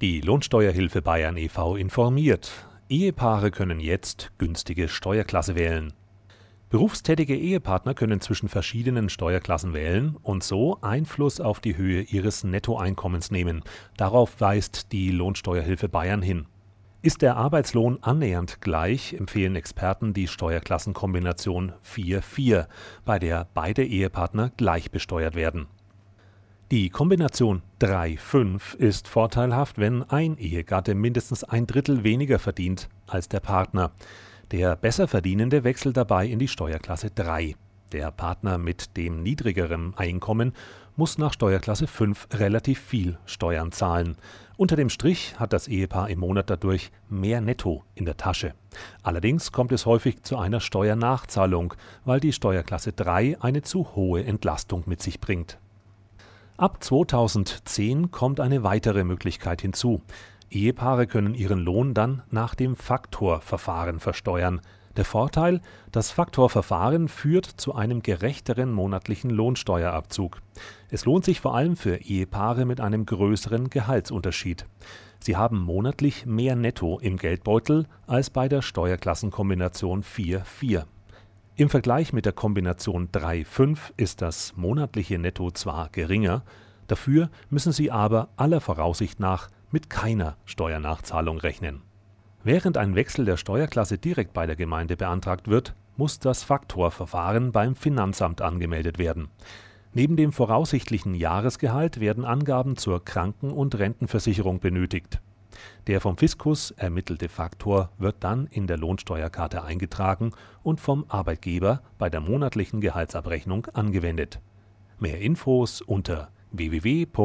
Die Lohnsteuerhilfe Bayern e.V. informiert. Ehepaare können jetzt günstige Steuerklasse wählen. Berufstätige Ehepartner können zwischen verschiedenen Steuerklassen wählen und so Einfluss auf die Höhe ihres Nettoeinkommens nehmen. Darauf weist die Lohnsteuerhilfe Bayern hin. Ist der Arbeitslohn annähernd gleich, empfehlen Experten die Steuerklassenkombination 4-4, bei der beide Ehepartner gleich besteuert werden. Die Kombination 3-5 ist vorteilhaft, wenn ein Ehegatte mindestens ein Drittel weniger verdient als der Partner. Der Besserverdienende wechselt dabei in die Steuerklasse 3. Der Partner mit dem niedrigeren Einkommen muss nach Steuerklasse 5 relativ viel Steuern zahlen. Unter dem Strich hat das Ehepaar im Monat dadurch mehr Netto in der Tasche. Allerdings kommt es häufig zu einer Steuernachzahlung, weil die Steuerklasse 3 eine zu hohe Entlastung mit sich bringt. Ab 2010 kommt eine weitere Möglichkeit hinzu. Ehepaare können ihren Lohn dann nach dem Faktorverfahren versteuern. Der Vorteil, das Faktorverfahren führt zu einem gerechteren monatlichen Lohnsteuerabzug. Es lohnt sich vor allem für Ehepaare mit einem größeren Gehaltsunterschied. Sie haben monatlich mehr Netto im Geldbeutel als bei der Steuerklassenkombination 4-4. Im Vergleich mit der Kombination 3-5 ist das monatliche Netto zwar geringer, dafür müssen Sie aber aller Voraussicht nach mit keiner Steuernachzahlung rechnen. Während ein Wechsel der Steuerklasse direkt bei der Gemeinde beantragt wird, muss das Faktorverfahren beim Finanzamt angemeldet werden. Neben dem voraussichtlichen Jahresgehalt werden Angaben zur Kranken- und Rentenversicherung benötigt der vom Fiskus ermittelte Faktor wird dann in der Lohnsteuerkarte eingetragen und vom Arbeitgeber bei der monatlichen Gehaltsabrechnung angewendet. Mehr Infos unter www.lohi.de